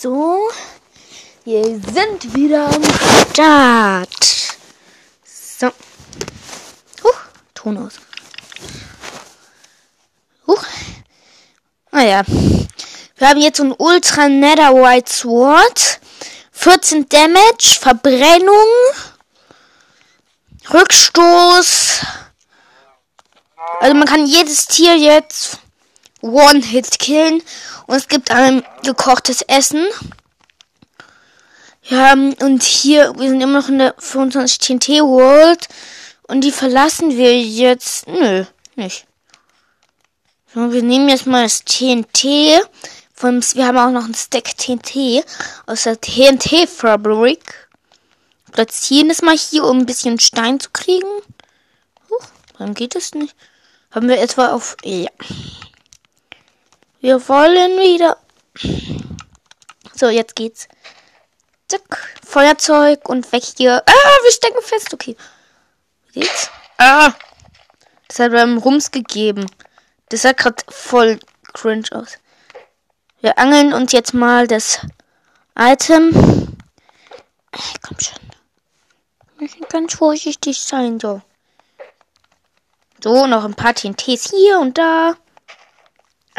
So, wir sind wieder am Start. So. Huch, Ton aus. Huch. Naja. Wir haben jetzt ein Ultra Netherite Sword. 14 Damage, Verbrennung, Rückstoß. Also man kann jedes Tier jetzt One-Hit killen. Und es gibt ein gekochtes Essen. Ja, und hier, wir sind immer noch in der 25 TNT World. Und die verlassen wir jetzt. Nö, nicht. So, wir nehmen jetzt mal das TNT. Von, wir haben auch noch ein Stack TNT aus der TNT Fabric. Platzieren es mal hier, um ein bisschen Stein zu kriegen. Huch, warum geht es nicht? Haben wir etwa auf. Ja. Wir wollen wieder. So, jetzt geht's. Zack. Feuerzeug und weg hier. Ah, wir stecken fest. Okay. Wie geht's? Ah. Das hat beim Rums gegeben. Das sah gerade voll cringe aus. Wir angeln uns jetzt mal das Item. Komm schon. Wir müssen ganz vorsichtig sein, so. So, noch ein paar TNTs hier und da.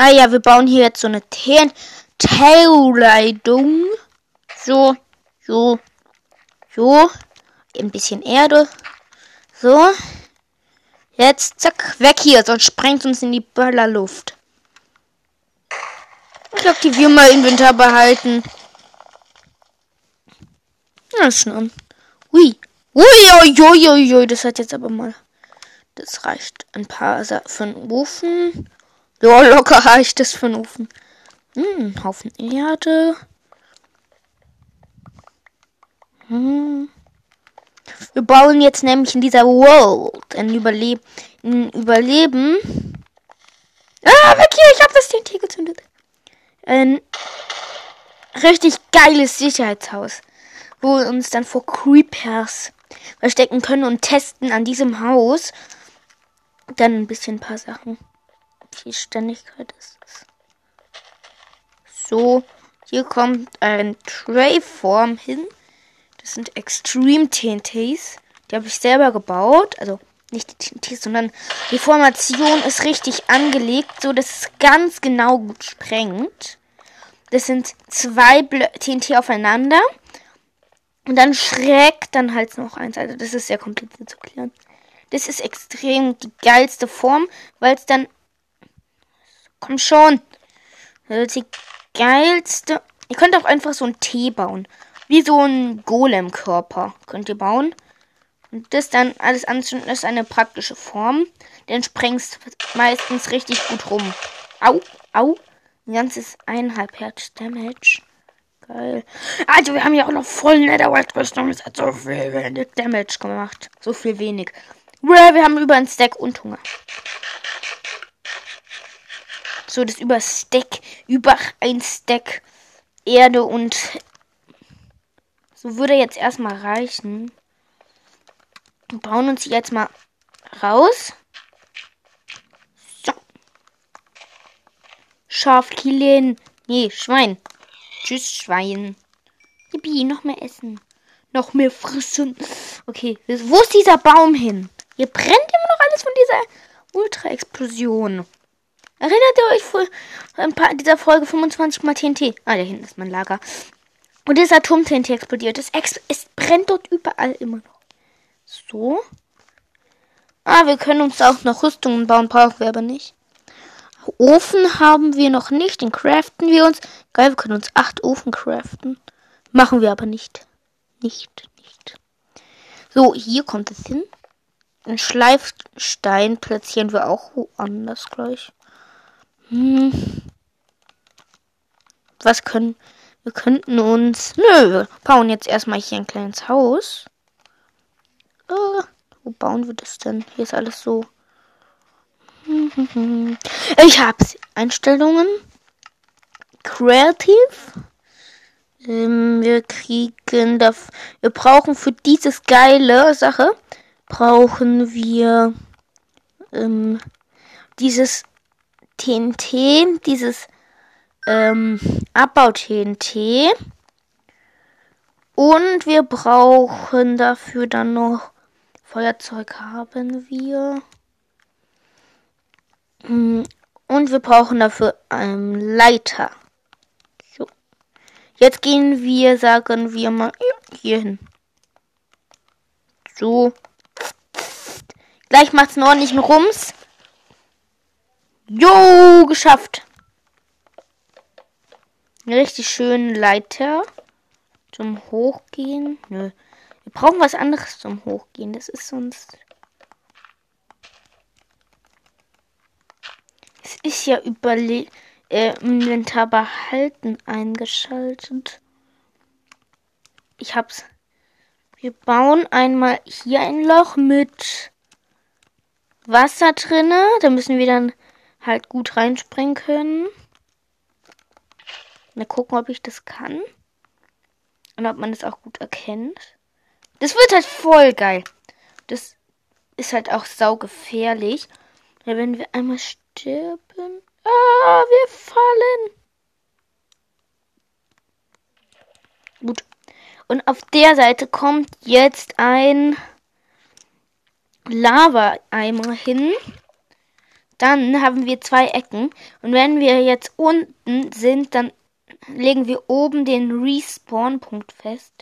Ah ja, wir bauen hier jetzt so eine TNT-Leitung. So, so, so. Ein bisschen Erde. So. Jetzt, zack, weg hier, sonst sprengt uns in die Böllerluft. Ich aktiviere mal Inventar behalten. Na, schon. Ui. Ui, ui, ui, ui, ui, das hat jetzt aber mal. Das reicht ein paar für einen Ofen. Ja, locker reicht es für einen Ofen. Hm, Haufen Erde. Hm. Wir bauen jetzt nämlich in dieser World ein, Überleb ein Überleben. Ah, weg hier, ich hab das TNT gezündet. Ein richtig geiles Sicherheitshaus, wo wir uns dann vor Creepers verstecken können und testen an diesem Haus dann ein bisschen ein paar Sachen viel Ständigkeit ist es. So, hier kommt ein Tray-Form hin. Das sind Extreme TNTs. Die habe ich selber gebaut. Also nicht die TNTs, sondern die Formation ist richtig angelegt, so dass es ganz genau gut sprengt. Das sind zwei Blö TNT aufeinander. Und dann schräg dann halt noch eins. Also das ist sehr kompliziert zu klären. Das ist extrem die geilste Form, weil es dann Komm schon. Das ist die geilste. Ihr könnt auch einfach so ein T bauen. Wie so ein Golem-Körper könnt ihr bauen. Und das dann alles anzünden ist eine praktische Form. Den sprengst meistens richtig gut rum. Au, au. Ein ganzes eineinhalb Herz Damage. Geil. Also, wir haben ja auch noch voll Netherworld-Rüstung. Das hat so viel Damage gemacht. So viel wenig. Wir haben über ein Stack und Hunger. So, das über Stack, über ein Stack Erde und so würde jetzt erstmal reichen. Wir bauen uns jetzt mal raus. So. Schaf killen. Nee, Schwein. Tschüss, Schwein. Yippie, noch mehr essen. Noch mehr frissen. Okay, wo ist dieser Baum hin? Hier brennt immer noch alles von dieser Ultra-Explosion. Erinnert ihr euch vor ein paar dieser Folge 25 mal TNT? Ah, da hinten ist mein Lager. Und das Atom-TNT explodiert. Es, ex es brennt dort überall immer noch. So. Ah, wir können uns auch noch Rüstungen bauen, brauchen wir aber nicht. Ofen haben wir noch nicht, den craften wir uns. Geil, wir können uns acht Ofen craften. Machen wir aber nicht. Nicht, nicht. So, hier kommt es hin. Ein Schleifstein platzieren wir auch woanders gleich. Hm. Was können. Wir könnten uns. Nö, wir bauen jetzt erstmal hier ein kleines Haus. Äh, wo bauen wir das denn? Hier ist alles so. Ich hab's. Einstellungen. Creative. Ähm, wir kriegen da. Wir brauchen für dieses geile Sache. Brauchen wir. Ähm, dieses TNT, dieses ähm, Abbau-TNT. Und wir brauchen dafür dann noch Feuerzeug haben wir. Hm, und wir brauchen dafür einen Leiter. So. Jetzt gehen wir, sagen wir mal, hier hin. So. Gleich macht's einen ordentlichen Rums. Jo, geschafft. Richtig schön Leiter zum Hochgehen. Nö. Wir brauchen was anderes zum Hochgehen. Das ist sonst. Es ist ja überle äh, Inventar behalten eingeschaltet. Ich hab's. Wir bauen einmal hier ein Loch mit Wasser drinne. Da müssen wir dann halt gut reinspringen können. Mal gucken, ob ich das kann. Und ob man das auch gut erkennt. Das wird halt voll geil. Das ist halt auch saugefährlich. Weil wenn wir einmal sterben. Ah, wir fallen. Gut. Und auf der Seite kommt jetzt ein Lava-Eimer hin. Dann haben wir zwei Ecken. Und wenn wir jetzt unten sind, dann legen wir oben den Respawn-Punkt fest.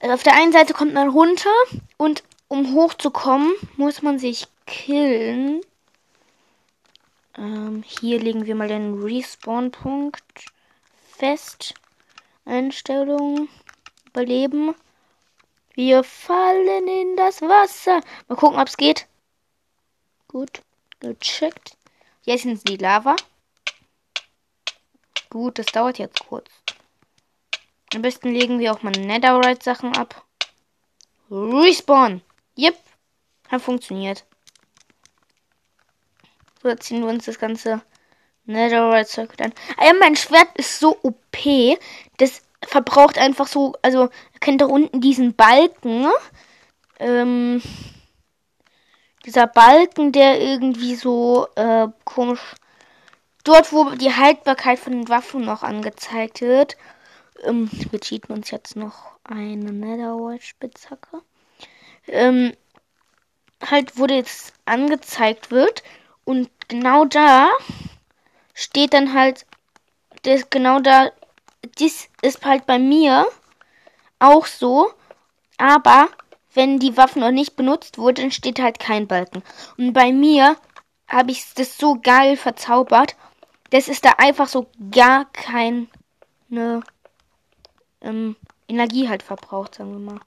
Also auf der einen Seite kommt man runter und um hochzukommen, muss man sich killen. Ähm, hier legen wir mal den Respawn-Punkt fest. Einstellung. Überleben. Wir fallen in das Wasser. Mal gucken, ob es geht. Gut, gecheckt. Jetzt sind die Lava. Gut, das dauert jetzt kurz. Am besten legen wir auch mal Netherite-Sachen ab. Respawn. Yep. Hat funktioniert. So, jetzt ziehen wir uns das ganze Netherite-Zeug an. Ah ja, mein Schwert ist so OP. Das verbraucht einfach so, also, ihr kennt da unten diesen Balken. Ähm, dieser Balken, der irgendwie so äh, komisch. Dort, wo die Haltbarkeit von den Waffen noch angezeigt wird. Ähm, wir cheaten uns jetzt noch eine Netherwatch-Spitzhacke. Ähm, halt, wo jetzt angezeigt wird. Und genau da steht dann halt, das genau da, das ist halt bei mir auch so. Aber wenn die Waffe noch nicht benutzt wurde, dann steht halt kein Balken. Und bei mir habe ich das so geil verzaubert. Das ist da einfach so gar keine ähm, Energie halt verbraucht, sagen wir mal.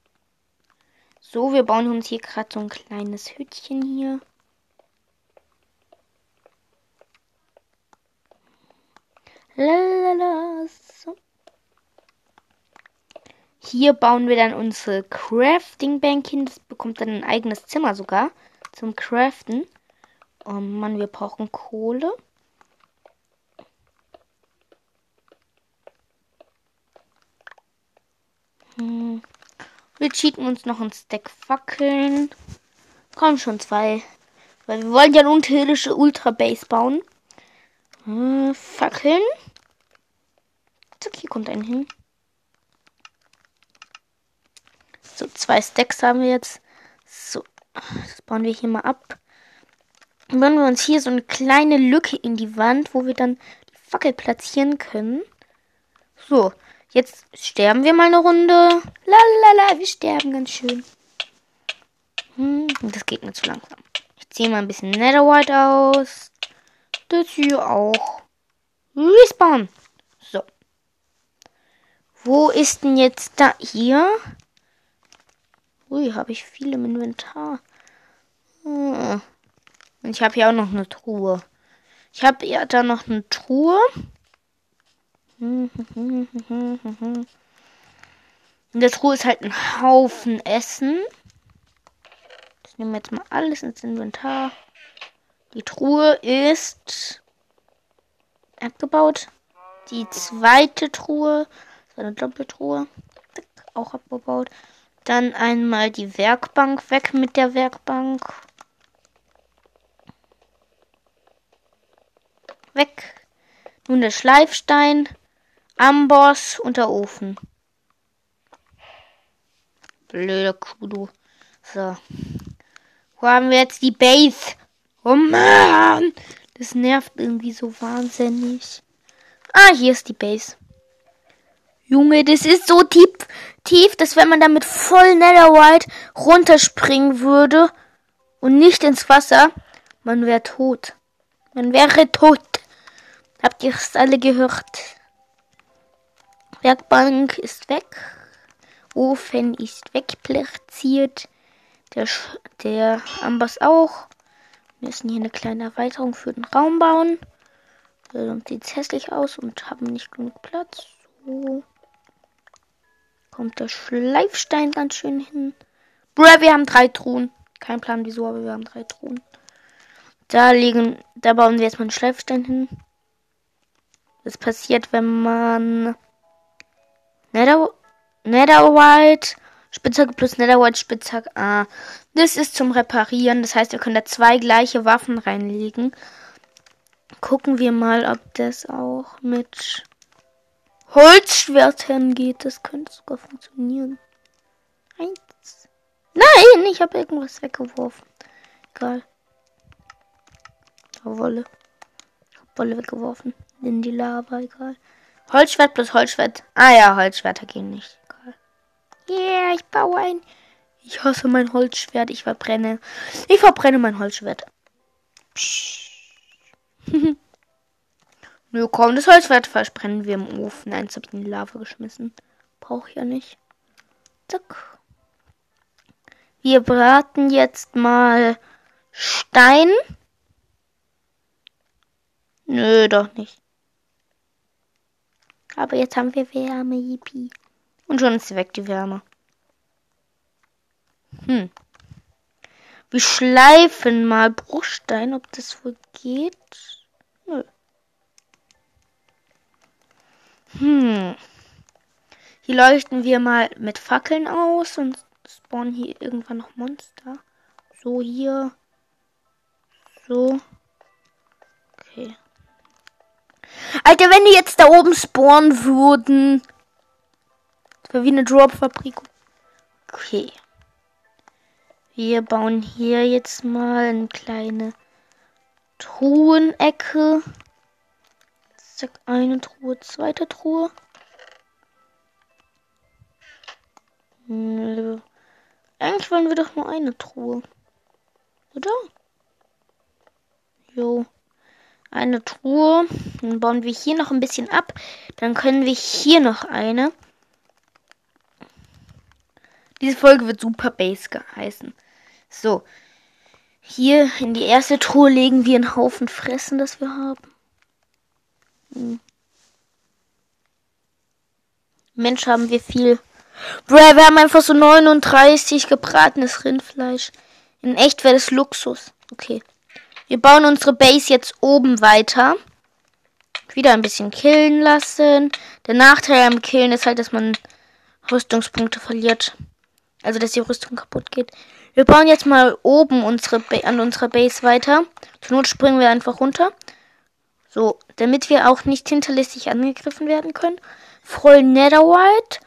So, wir bauen uns hier gerade so ein kleines Hütchen hier. Lalala, so. Hier bauen wir dann unsere Crafting Bank hin. Das bekommt dann ein eigenes Zimmer sogar zum Craften. Oh Mann, wir brauchen Kohle. Hm. Wir cheaten uns noch ein Stack Fackeln. Kommen schon zwei. Weil wir wollen ja eine unterirdische Ultra Base bauen. Hm, Fackeln. Zack, hier kommt ein hin. So, zwei Stacks haben wir jetzt. So, das bauen wir hier mal ab. Und wenn wir uns hier so eine kleine Lücke in die Wand, wo wir dann die Fackel platzieren können. So, jetzt sterben wir mal eine Runde. Lalala, wir sterben ganz schön. Hm, das geht mir zu langsam. Ich ziehe mal ein bisschen Netherite aus. Das hier auch. Respawn. So. Wo ist denn jetzt da hier? Ui, habe ich viel im Inventar. Hm. Und ich habe hier auch noch eine Truhe. Ich habe ja da noch eine Truhe. In der Truhe ist halt ein Haufen Essen. Das nehmen wir jetzt mal alles ins Inventar. Die Truhe ist abgebaut. Die zweite Truhe, so eine Doppeltruhe, auch abgebaut. Dann einmal die Werkbank weg mit der Werkbank. Weg. Nun der Schleifstein, Amboss und der Ofen. Blöder Kudu. So. Wo haben wir jetzt die Base? Oh Mann! Das nervt irgendwie so wahnsinnig. Ah, hier ist die Base. Junge, das ist so tief, tief, dass wenn man damit voll Netherwhite runterspringen würde und nicht ins Wasser, man wäre tot. Man wäre tot. Habt ihr es alle gehört? Werkbank ist weg. Ofen ist wegplatziert. Der, der Amboss auch. Wir müssen hier eine kleine Erweiterung für den Raum bauen. Sonst sieht es hässlich aus und haben nicht genug Platz. So. Kommt der Schleifstein ganz schön hin. Bruh, wir haben drei Truhen. Kein Plan wieso, aber wir haben drei Truhen. Da liegen, da bauen wir jetzt mal einen Schleifstein hin. Das passiert, wenn man Nether, Netherwhite Spitzhacke plus Netherwhite Spitzhacke. Ah, das ist zum Reparieren. Das heißt, wir können da zwei gleiche Waffen reinlegen. Gucken wir mal, ob das auch mit Holzschwertern geht. Das könnte sogar funktionieren. Eins. Nein, ich habe irgendwas weggeworfen. Egal. Wolle. Wolle weggeworfen. In die Lava, egal. Holzschwert plus Holzschwert. Ah ja, Holzschwerter gehen nicht. Yeah, ich baue ein. Ich hasse mein Holzschwert. Ich verbrenne. Ich verbrenne mein Holzschwert. Nö, komm, das Holzschwert verbrennen wir im Ofen. Eins habe ich in die Lava geschmissen. Brauche ich ja nicht. Zack. Wir braten jetzt mal Stein. Nö, doch nicht. Aber jetzt haben wir Wärme, yippie. Und schon ist weg, die Wärme. Hm. Wir schleifen mal Bruchstein, ob das wohl geht. Hm. Hier leuchten wir mal mit Fackeln aus und spawnen hier irgendwann noch Monster. So hier. So. Okay. Alter, wenn die jetzt da oben spawnen würden. Das wäre wie eine Drop-Fabrik. Okay. Wir bauen hier jetzt mal eine kleine Truhenecke. Zack, eine Truhe, zweite Truhe. Nö. Eigentlich wollen wir doch nur eine Truhe. Oder? Jo. Eine Truhe. Dann bauen wir hier noch ein bisschen ab. Dann können wir hier noch eine. Diese Folge wird Super Base geheißen. So. Hier in die erste Truhe legen wir einen Haufen Fressen, das wir haben. Hm. Mensch, haben wir viel. Bro, wir haben einfach so 39 gebratenes Rindfleisch. In echt wäre das Luxus. Okay. Wir bauen unsere Base jetzt oben weiter. Wieder ein bisschen killen lassen. Der Nachteil am Killen ist halt, dass man Rüstungspunkte verliert. Also, dass die Rüstung kaputt geht. Wir bauen jetzt mal oben unsere an unserer Base weiter. Zur Not springen wir einfach runter. So, damit wir auch nicht hinterlistig angegriffen werden können. Voll Netherwhite.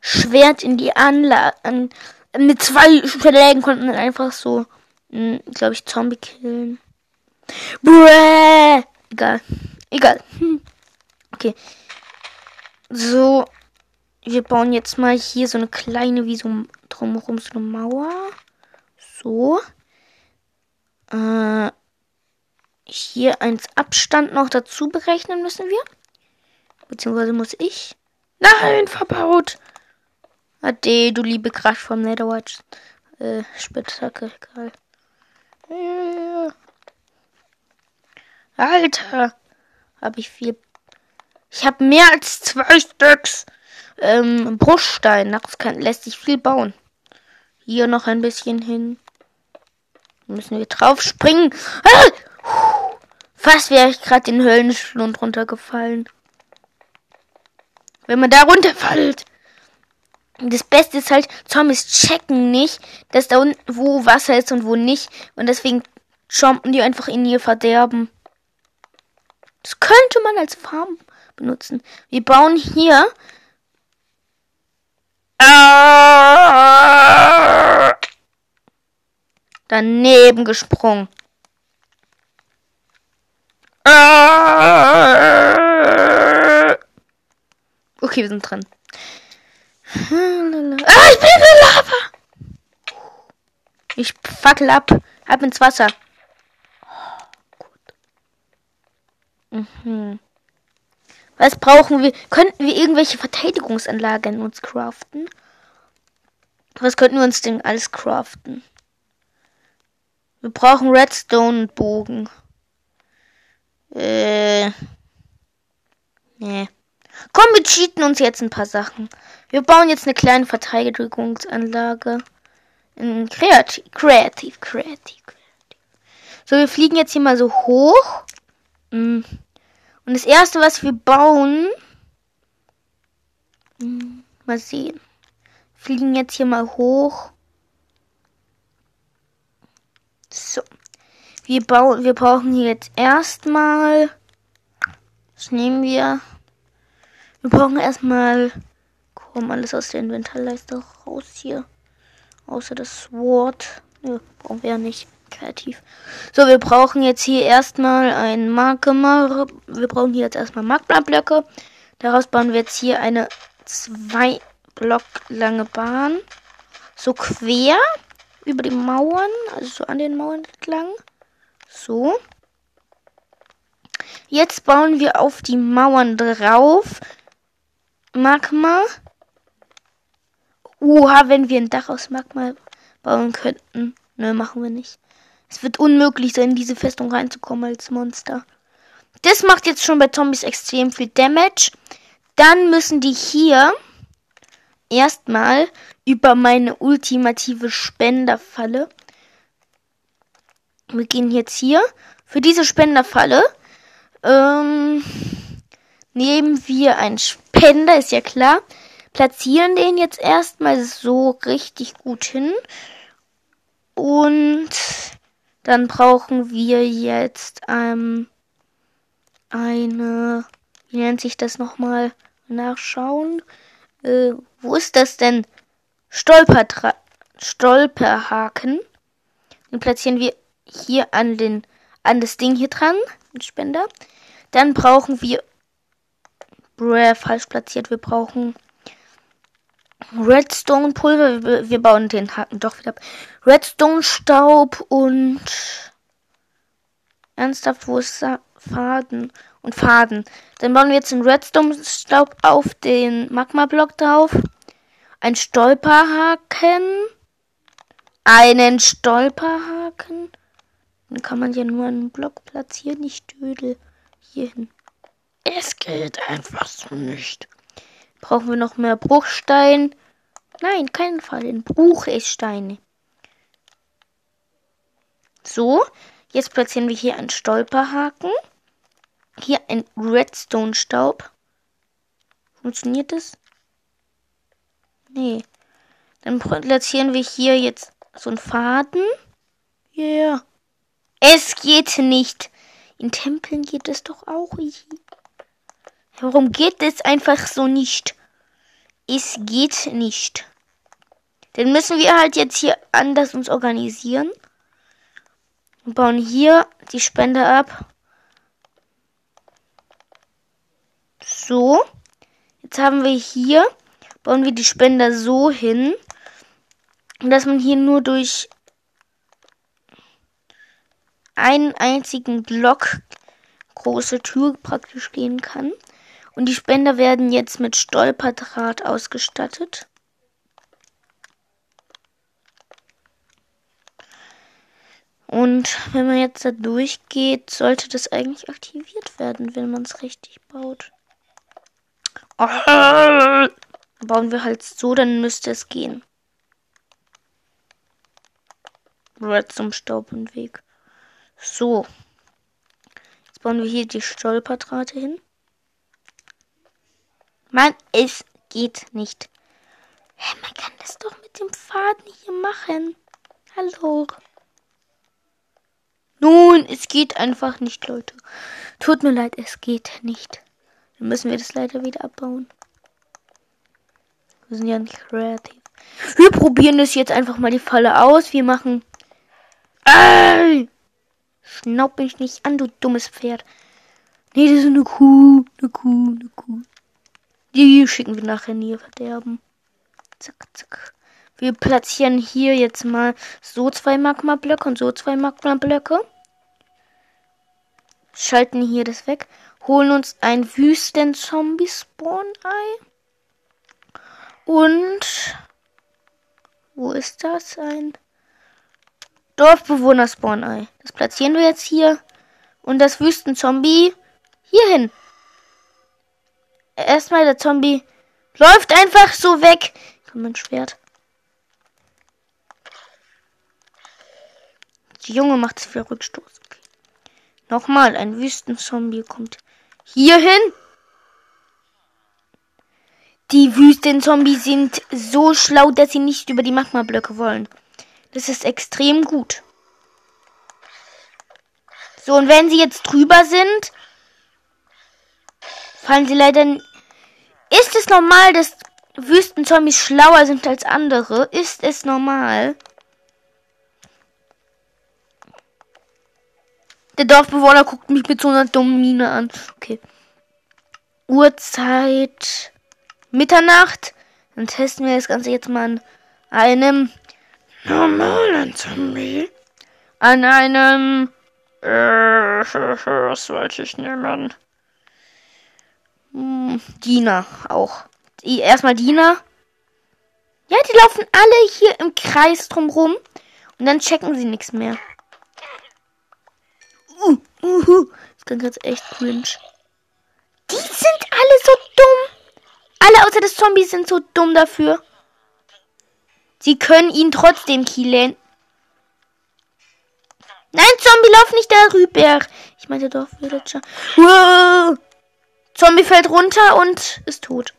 Schwert in die Anlage. An, mit zwei Schlägen konnten wir einfach so, hm, glaube ich, Zombie killen. Bräh! Egal. Egal. Hm. Okay. So, wir bauen jetzt mal hier so eine kleine, wie so drumherum so eine Mauer. So. Äh, hier eins Abstand noch dazu berechnen müssen wir. Beziehungsweise muss ich. Nein, verbaut. Ade, du liebe Kraft vom Netherwatch. Äh, Spitzhacke, egal. Äh, Alter. Habe ich viel. Ich habe mehr als zwei Stücks ähm, Bruchstein. Das kann, lässt sich viel bauen. Hier noch ein bisschen hin. Müssen wir drauf springen. Ah! Fast wäre ich gerade den Höllenschlund runtergefallen. Wenn man da runterfällt. Das Beste ist halt, Zombies checken nicht, dass da unten wo Wasser ist und wo nicht. Und deswegen jumpen die einfach in ihr Verderben. Das könnte man als Farm benutzen. Wir bauen hier. Daneben gesprungen. Okay, wir sind drin. Ah, ich bin in Lava. Ich fackel ab. Ab ins Wasser. Mhm. Was brauchen wir? Könnten wir irgendwelche Verteidigungsanlagen uns craften? Was könnten wir uns denn alles craften? Wir brauchen Redstone-Bogen. Äh. Nee. Komm, wir cheaten uns jetzt ein paar Sachen. Wir bauen jetzt eine kleine Verteidigungsanlage. Kreativ, kreativ, kreativ, kreativ. So, wir fliegen jetzt hier mal so hoch. Mm. Und das erste, was wir bauen. Mm, mal sehen. Fliegen jetzt hier mal hoch. So. Wir bauen, wir brauchen jetzt erstmal. Was nehmen wir? Wir brauchen erstmal. Komm, alles aus der Inventarleiste raus hier. Außer das Sword. Ne, brauchen wir ja nicht. Kreativ. So, wir brauchen jetzt hier erstmal ein Magma. Wir brauchen hier jetzt erstmal Magma-Blöcke. Daraus bauen wir jetzt hier eine zwei Block lange Bahn. So quer über die Mauern. Also so an den Mauern entlang. So. Jetzt bauen wir auf die Mauern drauf. Magma. Oha, wenn wir ein Dach aus Magma bauen könnten. Ne, machen wir nicht. Es wird unmöglich sein, in diese Festung reinzukommen als Monster. Das macht jetzt schon bei Zombies extrem viel Damage. Dann müssen die hier erstmal über meine ultimative Spenderfalle. Wir gehen jetzt hier. Für diese Spenderfalle ähm, nehmen wir einen Spender, ist ja klar. Platzieren den jetzt erstmal so richtig gut hin. Und dann brauchen wir jetzt ähm, eine, wie nennt sich das nochmal? Nachschauen. Äh, wo ist das denn? Stolpertra Stolperhaken. Den platzieren wir hier an den an das Ding hier dran, den Spender. Dann brauchen wir Bräh, falsch platziert. Wir brauchen Redstone Pulver. Wir, bauen den Haken doch wieder ab. Redstone Staub und ernsthaft, wo ist Faden und Faden? Dann bauen wir jetzt den Redstone Staub auf den Magma Block drauf. Ein Stolperhaken. Einen Stolperhaken. Dann kann man ja nur einen Block platzieren, nicht Dödel. Hier hin. Es geht einfach so nicht. Brauchen wir noch mehr Bruchstein? Nein, keinen Fall. In Bruchsteine. So, jetzt platzieren wir hier einen Stolperhaken. Hier ein Redstone-Staub. Funktioniert das? Nee. Dann platzieren wir hier jetzt so einen Faden. Yeah. Es geht nicht. In Tempeln geht es doch auch. Warum geht es einfach so nicht? Es geht nicht. Dann müssen wir halt jetzt hier anders uns organisieren. Und bauen hier die Spende ab. So. Jetzt haben wir hier, bauen wir die Spender so hin, dass man hier nur durch einen einzigen Block große Tür praktisch gehen kann. Und die Spender werden jetzt mit Stolperdraht ausgestattet. Und wenn man jetzt da durchgeht, sollte das eigentlich aktiviert werden, wenn man es richtig baut. Oh, bauen wir halt so, dann müsste es gehen. Red zum Staub und Weg. So. Jetzt bauen wir hier die Stolperdrahte hin. Mann, es geht nicht. Hä, man kann das doch mit dem Faden hier machen. Hallo. Nun, es geht einfach nicht, Leute. Tut mir leid, es geht nicht. Dann müssen wir das leider wieder abbauen. Wir sind ja nicht kreativ. Wir probieren das jetzt einfach mal die Falle aus. Wir machen. Ey! Schnaub mich nicht an, du dummes Pferd. Nee, das ist eine Kuh. Eine Kuh, eine Kuh. Die schicken wir nachher ihr Verderben. Zack, zack. Wir platzieren hier jetzt mal so zwei Magma-Blöcke und so zwei Magma-Blöcke. Schalten hier das weg. Holen uns ein Wüsten-Zombie-Spawn-Ei. Und wo ist das? Ein Dorfbewohner-Spawn-Ei. Das platzieren wir jetzt hier. Und das Wüsten-Zombie hier hin. Erstmal der Zombie läuft einfach so weg. Komm, mein Schwert. Die Junge macht es für Rückstoß. Okay. Nochmal, ein Wüstenzombie kommt hier hin. Die Wüstenzombies sind so schlau, dass sie nicht über die Magma-Blöcke wollen. Das ist extrem gut. So, und wenn sie jetzt drüber sind, fallen sie leider. Ist es normal, dass Wüstenzombies schlauer sind als andere? Ist es normal? Der Dorfbewohner guckt mich mit so einer dummen Miene an. Okay. Uhrzeit Mitternacht. Dann testen wir das Ganze jetzt mal an einem normalen Zombie. An einem. Äh, was wollte ich nehmen? Hm, Diener auch. Erstmal Diener. Ja, die laufen alle hier im Kreis drumrum. Und dann checken sie nichts mehr. Uh, uh, das klingt jetzt echt cringe. Die sind alle so dumm. Alle außer des Zombies sind so dumm dafür. Sie können ihn trotzdem killen. Nein, Zombie, lauf nicht darüber. Ich meinte doch, Villager. Wow. Zombie fällt runter und ist tot.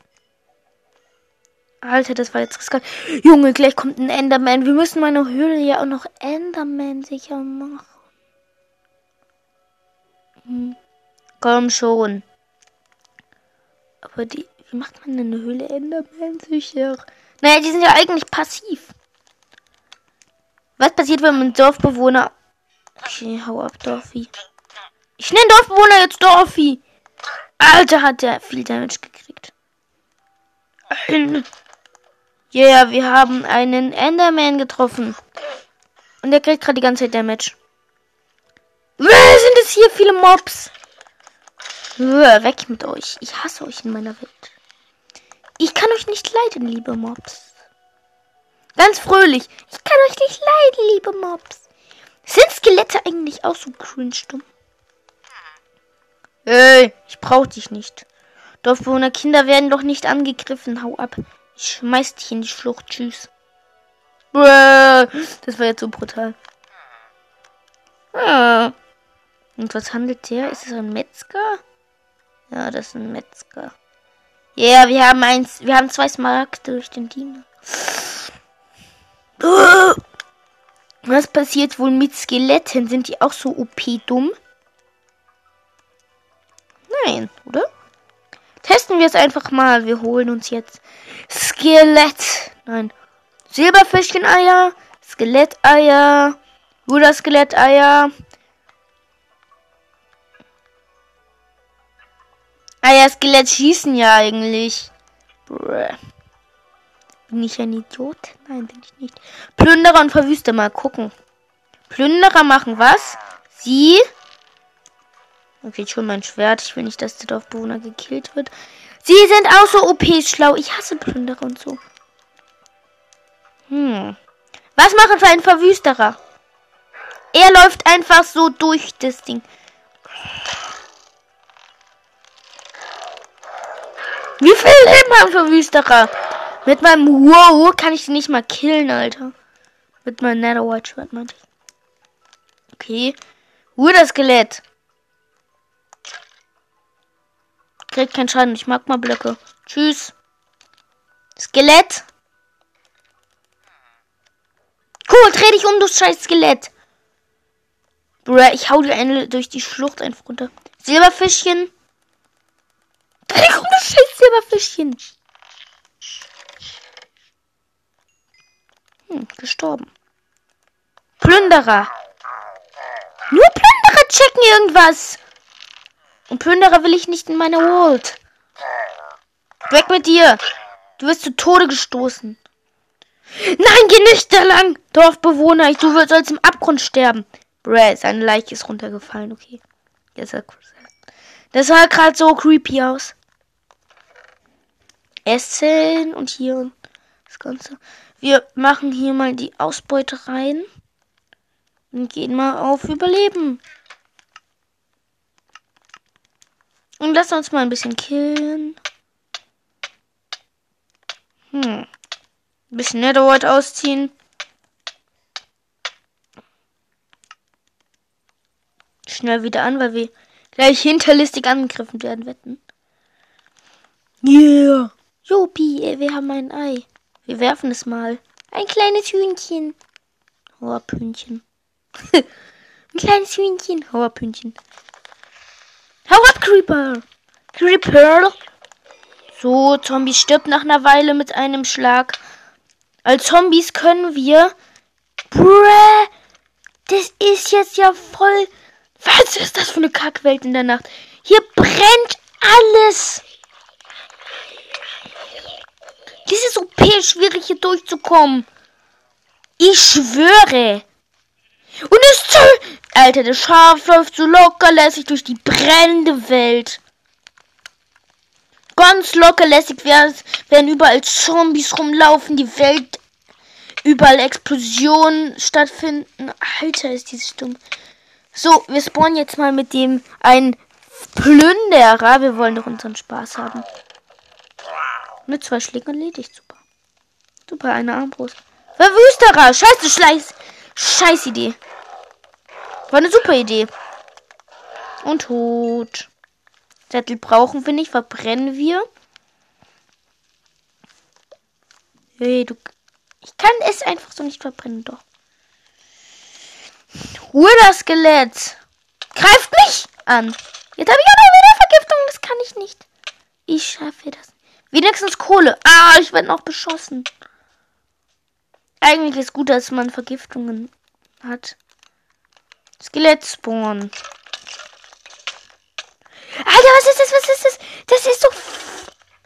Alter, das war jetzt riskant. Junge, gleich kommt ein Enderman. Wir müssen meine Höhle ja auch noch Enderman sicher machen. Hm. Komm schon. Aber die, wie macht man denn eine Höhle Enderman sicher? Naja, die sind ja eigentlich passiv. Was passiert, wenn man Dorfbewohner... Okay, hau ab, Dorfi. Ich nenne Dorfbewohner jetzt Dorfi. Alter, hat der viel Damage gekriegt. Ein yeah, wir haben einen Enderman getroffen. Und der kriegt gerade die ganze Zeit Damage. Wer sind es hier viele Mobs? Weg mit euch. Ich hasse euch in meiner Welt. Ich kann euch nicht leiden, liebe Mobs. Ganz fröhlich. Ich kann euch nicht leiden, liebe Mobs. Sind Skelette eigentlich auch so cringe dumm? Hey, ich brauch dich nicht. Dorfbewohner Kinder werden doch nicht angegriffen. Hau ab. Ich schmeiß dich in die Schlucht. Tschüss. Das war jetzt so brutal. Ah. Und was handelt der? Ist es ein Metzger? Ja, das ist ein Metzger. Ja, yeah, wir haben eins. Wir haben zwei Smaragde durch den Diener. Was passiert wohl mit Skeletten? Sind die auch so OP-dumm? Nein, oder? Testen wir es einfach mal. Wir holen uns jetzt Skelett. Nein. Silberfischchen-Eier. Skelett-Eier. Bruder-Skelett-Eier. Ah ja, Skelett schießen ja eigentlich. Bruh. Bin ich ein Idiot? Nein, bin ich nicht. Plünderer und Verwüster mal gucken. Plünderer machen was? Sie. Okay, schon mein Schwert. Ich will nicht, dass der Dorfbewohner gekillt wird. Sie sind auch so OP-schlau. Ich hasse Plünderer und so. Hm. Was machen für ein Verwüsterer? Er läuft einfach so durch das Ding. Wie viel Leben haben Verwüsterer? Mit meinem Wow kann ich sie nicht mal killen, Alter. Mit meinem Nether White Schwert meinte ich. Okay. Ruhe das Skelett. Kriegt keinen Schaden. Ich mag mal Blöcke. Tschüss. Skelett. Cool, dreh dich um, du scheiß Skelett. Bruh, ich hau dir eine durch die Schlucht einfach runter. Silberfischchen. Das scheiß Silberfischchen? Hm, gestorben. Plünderer. Nur Plünderer checken irgendwas. Und Plünderer will ich nicht in meine World. Weg mit dir. Du wirst zu Tode gestoßen. Nein, geh nicht da lang, Dorfbewohner. Du sollst im Abgrund sterben. Bräh, seine Leiche ist runtergefallen. Okay. Das sah, das sah gerade so creepy aus. Essen und hier das Ganze. Wir machen hier mal die Ausbeute rein. Und gehen mal auf Überleben. Und lass uns mal ein bisschen killen. Hm. Ein bisschen Netherworld ausziehen. Schnell wieder an, weil wir gleich hinterlistig angegriffen werden wetten. Yeah. Jopi, wir haben ein Ei. Wir werfen es mal. Ein kleines Hühnchen. Hauerpünchen. ein kleines Hühnchen. Hauerpünchen. Hau ab, Creeper. Creeper. So, Zombie stirbt nach einer Weile mit einem Schlag. Als Zombies können wir. Bruh, das ist jetzt ja voll. Was ist das für eine Kackwelt in der Nacht? Hier brennt alles. Das ist OP schwierig hier durchzukommen. Ich schwöre. Und es zu. Alter, das Schaf läuft so locker lässig durch die brennende Welt. Ganz locker lässig werden überall Zombies rumlaufen, die Welt überall Explosionen stattfinden. Alter, ist dieses dumm. So, wir spawnen jetzt mal mit dem ein Plünderer. Wir wollen doch unseren Spaß haben. Mit zwei Schlägen erledigt. Super. Super, eine Armbrust. Verwüsterer! Scheiße, Schleiß! Scheiß Idee. War eine super Idee. Und tot. Sättel brauchen wir nicht, verbrennen wir. Hey, du. Ich kann es einfach so nicht verbrennen, doch. Ruhe das Skelett. Greift mich an. Jetzt habe ich noch wieder Vergiftung. Das kann ich nicht. Ich schaffe das. Wenigstens Kohle. Ah, ich werde noch beschossen. Eigentlich ist gut, dass man Vergiftungen hat. Skelett spawn. Alter, was ist das? Was ist das? Das ist so.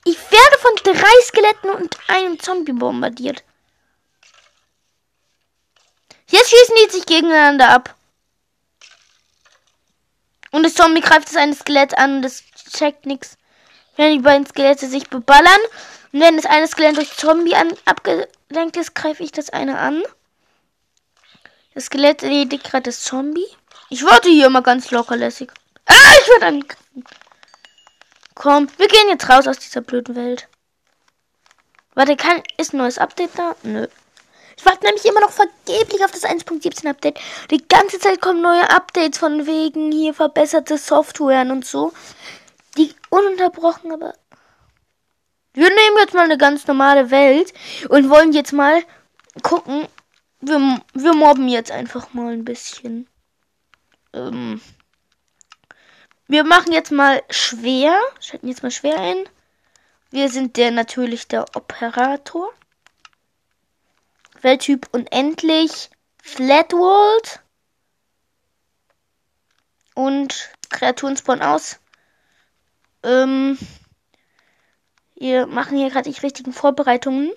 Ich werde von drei Skeletten und einem Zombie bombardiert. Jetzt schießen die sich gegeneinander ab. Und das Zombie greift das eine Skelett an und das checkt nichts. Wenn die beiden Skelette sich beballern und wenn das eine Skelett durch Zombie an, abgelenkt ist, greife ich das eine an. Das Skelett erledigt gerade das Zombie. Ich warte hier immer ganz lockerlässig. Ah, ich werde angegriffen. Komm, wir gehen jetzt raus aus dieser blöden Welt. Warte, kann, ist ein neues Update da? Nö. Ich warte nämlich immer noch vergeblich auf das 1.17 Update. Die ganze Zeit kommen neue Updates von wegen hier verbesserte Softwaren und so. Die ununterbrochen, aber. Wir nehmen jetzt mal eine ganz normale Welt und wollen jetzt mal gucken. Wir, wir mobben jetzt einfach mal ein bisschen. Ähm, wir machen jetzt mal schwer. Schalten jetzt mal schwer ein. Wir sind der natürlich der Operator. Welttyp unendlich. Flatworld. Und Kreaturen spawnen aus. Ähm, wir machen hier gerade die richtigen Vorbereitungen.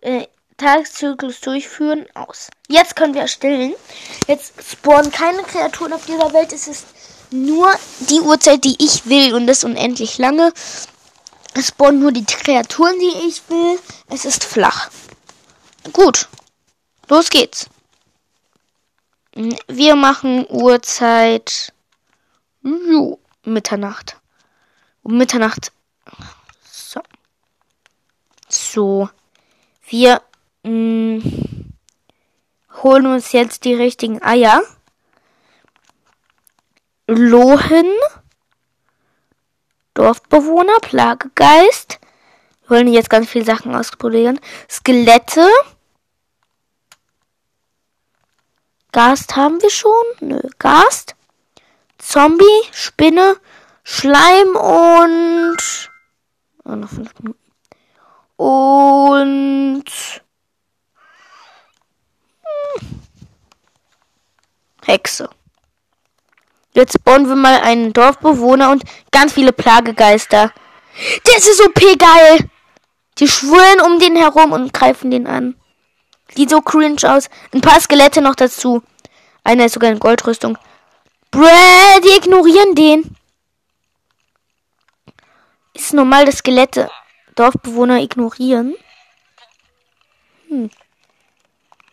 Äh, Tageszyklus durchführen aus. Jetzt können wir erstellen. Jetzt spawnen keine Kreaturen auf dieser Welt. Es ist nur die Uhrzeit, die ich will und das unendlich lange. Es spawnen nur die Kreaturen, die ich will. Es ist flach. Gut. Los geht's. Wir machen Uhrzeit jo, Mitternacht. Um Mitternacht. So. So. Wir mh, holen uns jetzt die richtigen Eier. Lohen, Dorfbewohner, Plagegeist. Wir wollen jetzt ganz viele Sachen ausprobieren. Skelette. Gast haben wir schon? Nö, Gast. Zombie, Spinne, Schleim und. Oh, noch fünf Minuten. Und. Hm. Hexe. Jetzt spawnen wir mal einen Dorfbewohner und ganz viele Plagegeister. Das ist OP geil. Die schwören um den herum und greifen den an. Sieht so cringe aus. Ein paar Skelette noch dazu. Einer ist sogar in Goldrüstung. Bräh, die ignorieren den. Ist normal, dass Skelette Dorfbewohner ignorieren? Hm.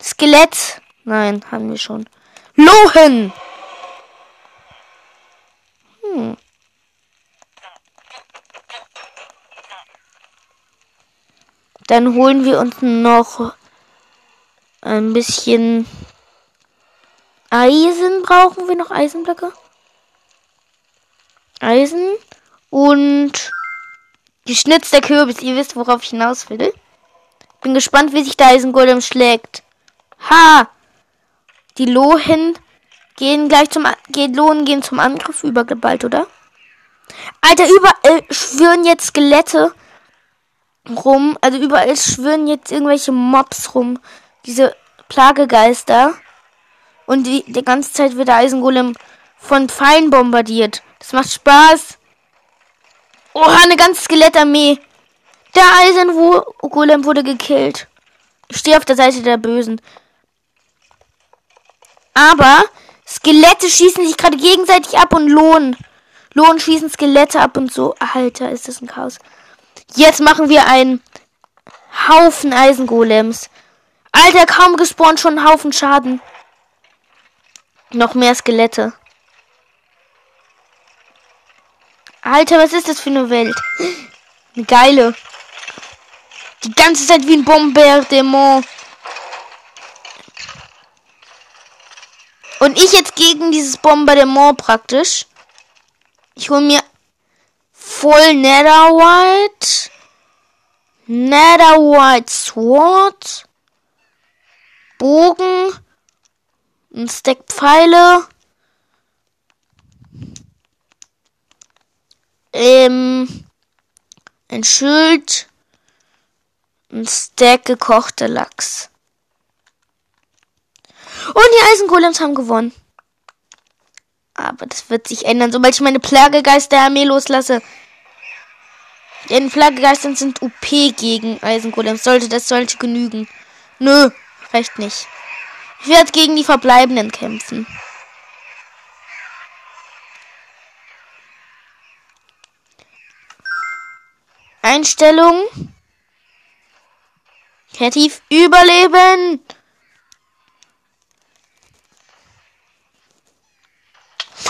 Skelett. Nein, haben wir schon. Lohen. Hm. Dann holen wir uns noch ein bisschen Eisen. Brauchen wir noch Eisenblöcke? Eisen und geschnitzter Kürbis. Ihr wisst, worauf ich hinaus will. Bin gespannt, wie sich der Eisengolem schlägt. Ha! Die Lohen gehen gleich zum gehen Lohen gehen zum Angriff übergeballt, oder? Alter, überall schwören jetzt Skelette rum. Also überall schwören jetzt irgendwelche Mobs rum. Diese Plagegeister. Und die, die ganze Zeit wird der Eisengolem von Pfeilen bombardiert. Das macht Spaß. Oh, eine ganze Skelettarmee. Der Eisengolem wurde gekillt. Ich stehe auf der Seite der Bösen. Aber Skelette schießen sich gerade gegenseitig ab und Lohn. Lohn schießen Skelette ab und so. Alter, ist das ein Chaos. Jetzt machen wir einen Haufen Eisengolems. Alter, kaum gespawnt, schon einen Haufen Schaden. Noch mehr Skelette. Alter, was ist das für eine Welt? Eine geile. Die ganze Zeit wie ein Bombardement. Und ich jetzt gegen dieses Bombardement praktisch. Ich hole mir voll Netherwhite. Netherwhite Sword. Bogen. Ein Stack Pfeile. Ähm, ein Schild. Ein Stack gekochter Lachs. Und die Eisengolems haben gewonnen. Aber das wird sich ändern, sobald ich meine Plagegeister-Armee loslasse. Denn Plagegeistern sind OP gegen Eisengolems. Sollte das sollte genügen. Nö, reicht nicht. Ich werde gegen die Verbleibenden kämpfen. Einstellung. Kreativ überleben.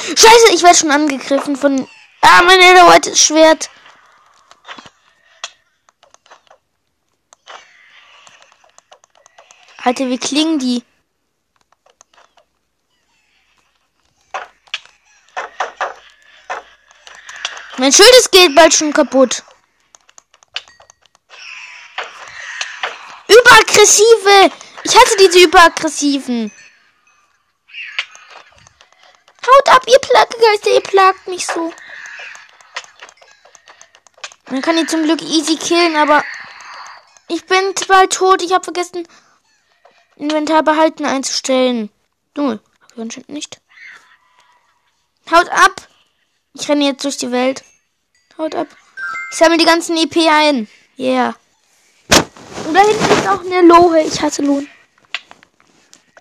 Scheiße, ich werde schon angegriffen von. Ah, mein Netherite Schwert. Alter, wie klingen die? Mein Schild ist geht bald schon kaputt. Überaggressive! Ich hatte diese überaggressiven. Haut ab, ihr Plaggeister, ihr plagt mich so. Man kann die zum Glück easy killen, aber ich bin bald tot. Ich habe vergessen, Inventar behalten einzustellen. Null. Hab ich anscheinend nicht. Haut ab! Ich renne jetzt durch die Welt. Haut ab. Ich sammle die ganzen EP ein. Yeah. Und da hinten ist auch eine Lohe. Ich hasse Lohn.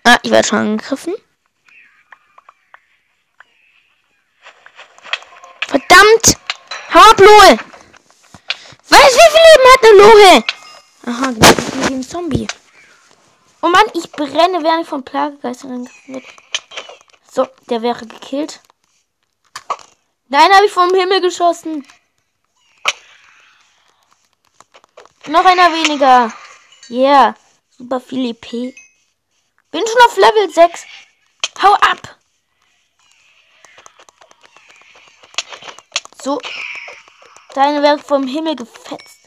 Ah, ich werde schon angegriffen. Verdammt! Hau ab, Lohe! Was? Wie viel Leben hat eine Lohe? Aha, genau, wie ein Zombie. Oh Mann, ich brenne, während ich von Plagegeistern angegriffen wird. So, der wäre gekillt. Nein, habe ich vom Himmel geschossen. Noch einer weniger. Yeah. Super viel. Bin schon auf Level 6. Hau ab. So. Deine wird vom Himmel gefetzt.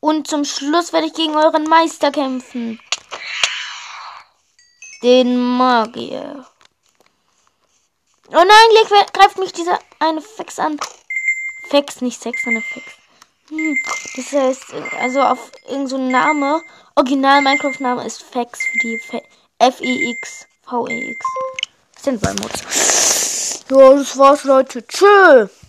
Und zum Schluss werde ich gegen euren Meister kämpfen. Den Magier. Oh nein, greift mich dieser eine Fex an. Fex, nicht Sex, sondern Fex. Hm, das heißt, also auf irgendein so Name, Original Minecraft-Name ist Fex für die F-E-X. V-E-X. Sind bei Mods. Ja, das war's, Leute. Tschüss.